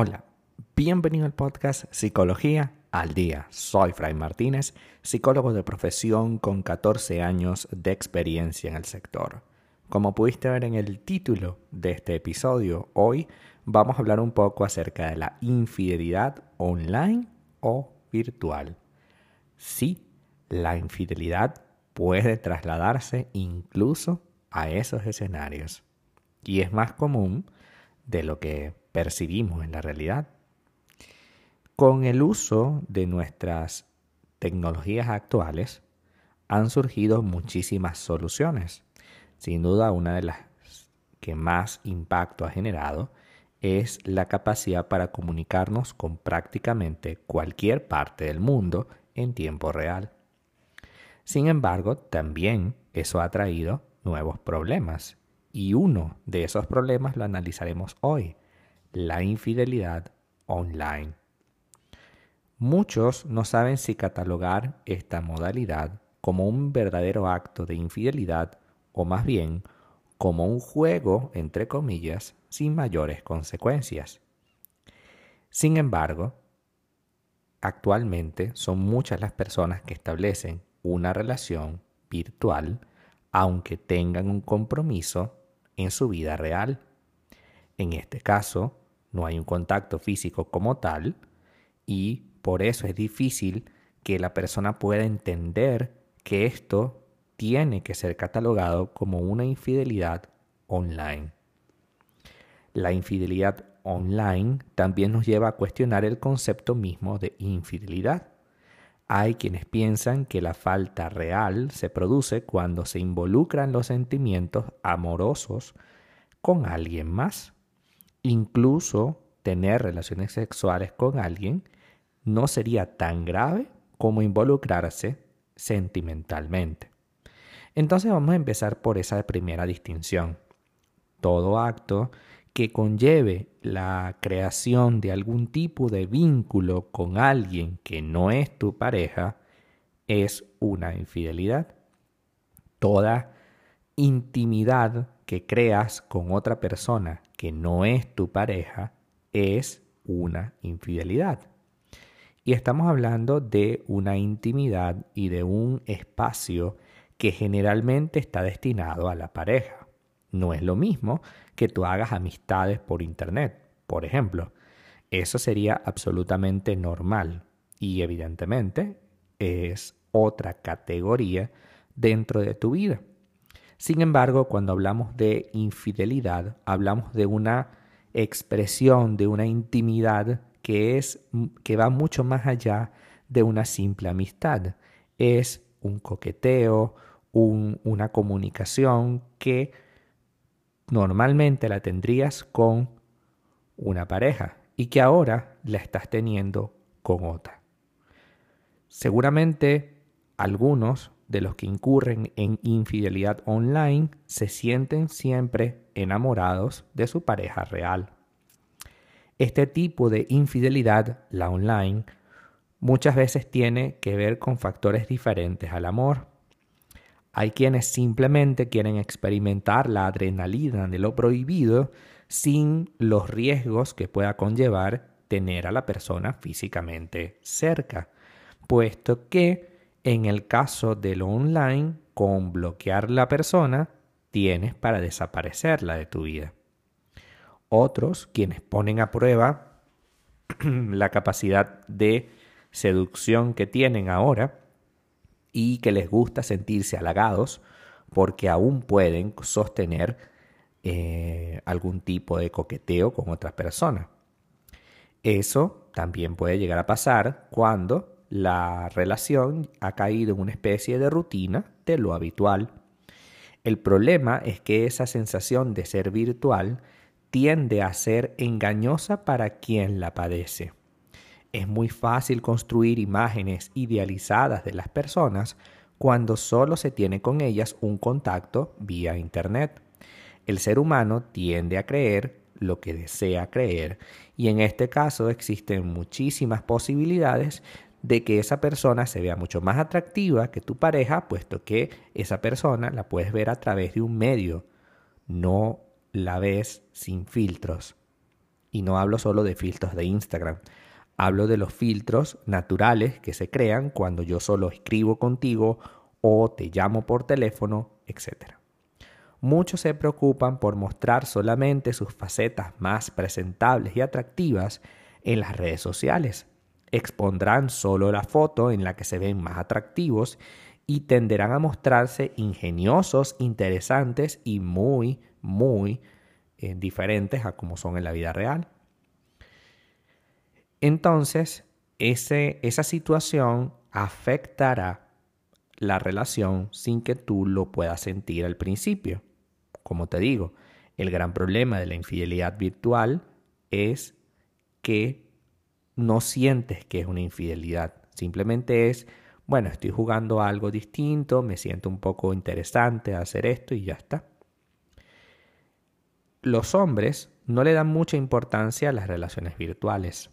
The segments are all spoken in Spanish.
Hola, bienvenido al podcast Psicología al Día. Soy Fray Martínez, psicólogo de profesión con 14 años de experiencia en el sector. Como pudiste ver en el título de este episodio, hoy vamos a hablar un poco acerca de la infidelidad online o virtual. Sí, la infidelidad puede trasladarse incluso a esos escenarios y es más común de lo que percibimos en la realidad. Con el uso de nuestras tecnologías actuales han surgido muchísimas soluciones. Sin duda una de las que más impacto ha generado es la capacidad para comunicarnos con prácticamente cualquier parte del mundo en tiempo real. Sin embargo, también eso ha traído nuevos problemas y uno de esos problemas lo analizaremos hoy, la infidelidad online. Muchos no saben si catalogar esta modalidad como un verdadero acto de infidelidad o más bien como un juego, entre comillas, sin mayores consecuencias. Sin embargo, actualmente son muchas las personas que establecen una relación virtual aunque tengan un compromiso en su vida real. En este caso, no hay un contacto físico como tal y por eso es difícil que la persona pueda entender que esto tiene que ser catalogado como una infidelidad online. La infidelidad online también nos lleva a cuestionar el concepto mismo de infidelidad. Hay quienes piensan que la falta real se produce cuando se involucran los sentimientos amorosos con alguien más. Incluso tener relaciones sexuales con alguien no sería tan grave como involucrarse sentimentalmente. Entonces vamos a empezar por esa primera distinción. Todo acto que conlleve la creación de algún tipo de vínculo con alguien que no es tu pareja es una infidelidad. Toda intimidad que creas con otra persona que no es tu pareja es una infidelidad. Y estamos hablando de una intimidad y de un espacio que generalmente está destinado a la pareja. No es lo mismo que tú hagas amistades por internet, por ejemplo. Eso sería absolutamente normal y evidentemente es otra categoría dentro de tu vida. Sin embargo, cuando hablamos de infidelidad, hablamos de una expresión, de una intimidad que, es, que va mucho más allá de una simple amistad. Es un coqueteo, una comunicación que normalmente la tendrías con una pareja y que ahora la estás teniendo con otra. Seguramente algunos de los que incurren en infidelidad online se sienten siempre enamorados de su pareja real. Este tipo de infidelidad, la online, muchas veces tiene que ver con factores diferentes al amor. Hay quienes simplemente quieren experimentar la adrenalina de lo prohibido sin los riesgos que pueda conllevar tener a la persona físicamente cerca, puesto que en el caso de lo online, con bloquear la persona, tienes para desaparecerla de tu vida. Otros, quienes ponen a prueba la capacidad de seducción que tienen ahora y que les gusta sentirse halagados porque aún pueden sostener eh, algún tipo de coqueteo con otras personas. Eso también puede llegar a pasar cuando la relación ha caído en una especie de rutina de lo habitual. El problema es que esa sensación de ser virtual tiende a ser engañosa para quien la padece. Es muy fácil construir imágenes idealizadas de las personas cuando solo se tiene con ellas un contacto vía Internet. El ser humano tiende a creer lo que desea creer y en este caso existen muchísimas posibilidades de que esa persona se vea mucho más atractiva que tu pareja, puesto que esa persona la puedes ver a través de un medio, no la ves sin filtros. Y no hablo solo de filtros de Instagram, hablo de los filtros naturales que se crean cuando yo solo escribo contigo o te llamo por teléfono, etc. Muchos se preocupan por mostrar solamente sus facetas más presentables y atractivas en las redes sociales. Expondrán solo la foto en la que se ven más atractivos y tenderán a mostrarse ingeniosos, interesantes y muy, muy eh, diferentes a como son en la vida real. Entonces, esa situación afectará la relación sin que tú lo puedas sentir al principio. Como te digo, el gran problema de la infidelidad virtual es que no sientes que es una infidelidad. Simplemente es, bueno, estoy jugando algo distinto, me siento un poco interesante hacer esto y ya está. Los hombres no le dan mucha importancia a las relaciones virtuales.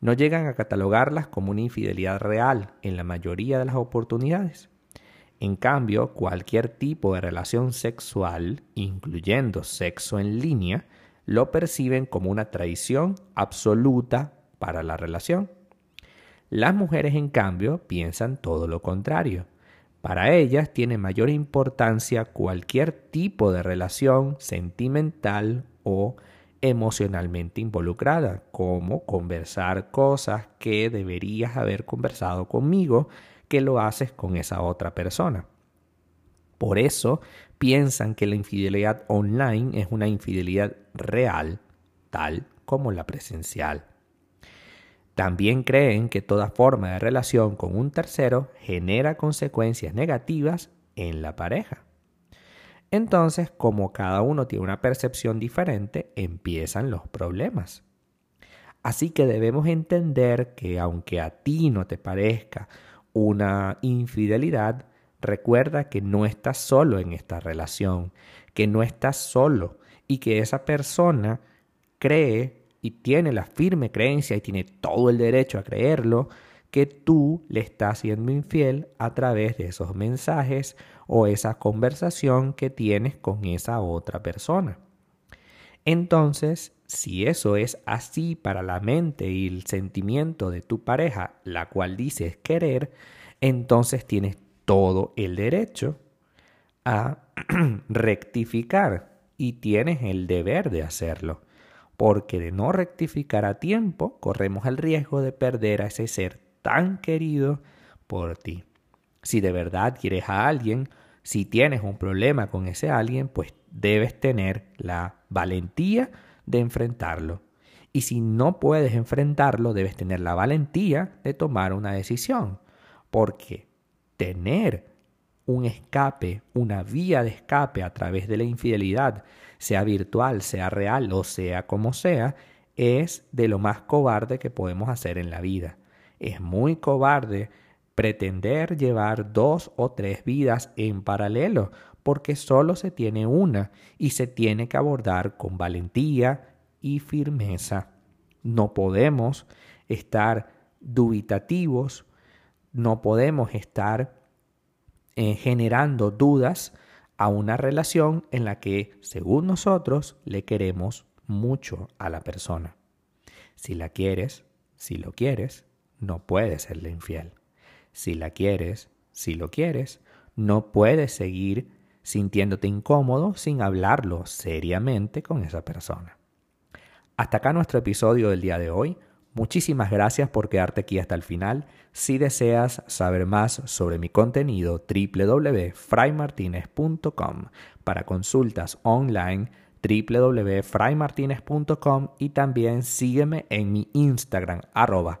No llegan a catalogarlas como una infidelidad real en la mayoría de las oportunidades. En cambio, cualquier tipo de relación sexual, incluyendo sexo en línea, lo perciben como una traición absoluta para la relación. Las mujeres, en cambio, piensan todo lo contrario. Para ellas tiene mayor importancia cualquier tipo de relación sentimental o emocionalmente involucrada, como conversar cosas que deberías haber conversado conmigo, que lo haces con esa otra persona. Por eso piensan que la infidelidad online es una infidelidad real, tal como la presencial. También creen que toda forma de relación con un tercero genera consecuencias negativas en la pareja. Entonces, como cada uno tiene una percepción diferente, empiezan los problemas. Así que debemos entender que aunque a ti no te parezca una infidelidad, recuerda que no estás solo en esta relación, que no estás solo y que esa persona cree y tiene la firme creencia y tiene todo el derecho a creerlo, que tú le estás siendo infiel a través de esos mensajes o esa conversación que tienes con esa otra persona. Entonces, si eso es así para la mente y el sentimiento de tu pareja, la cual dices querer, entonces tienes todo el derecho a rectificar y tienes el deber de hacerlo. Porque de no rectificar a tiempo, corremos el riesgo de perder a ese ser tan querido por ti. Si de verdad quieres a alguien, si tienes un problema con ese alguien, pues debes tener la valentía de enfrentarlo. Y si no puedes enfrentarlo, debes tener la valentía de tomar una decisión. Porque tener un escape, una vía de escape a través de la infidelidad, sea virtual, sea real o sea como sea, es de lo más cobarde que podemos hacer en la vida. Es muy cobarde pretender llevar dos o tres vidas en paralelo, porque solo se tiene una y se tiene que abordar con valentía y firmeza. No podemos estar dubitativos, no podemos estar eh, generando dudas a una relación en la que, según nosotros, le queremos mucho a la persona. Si la quieres, si lo quieres, no puedes serle infiel. Si la quieres, si lo quieres, no puedes seguir sintiéndote incómodo sin hablarlo seriamente con esa persona. Hasta acá nuestro episodio del día de hoy. Muchísimas gracias por quedarte aquí hasta el final. Si deseas saber más sobre mi contenido, www.fraymartinez.com. Para consultas online, www.fraymartinez.com y también sígueme en mi Instagram, arroba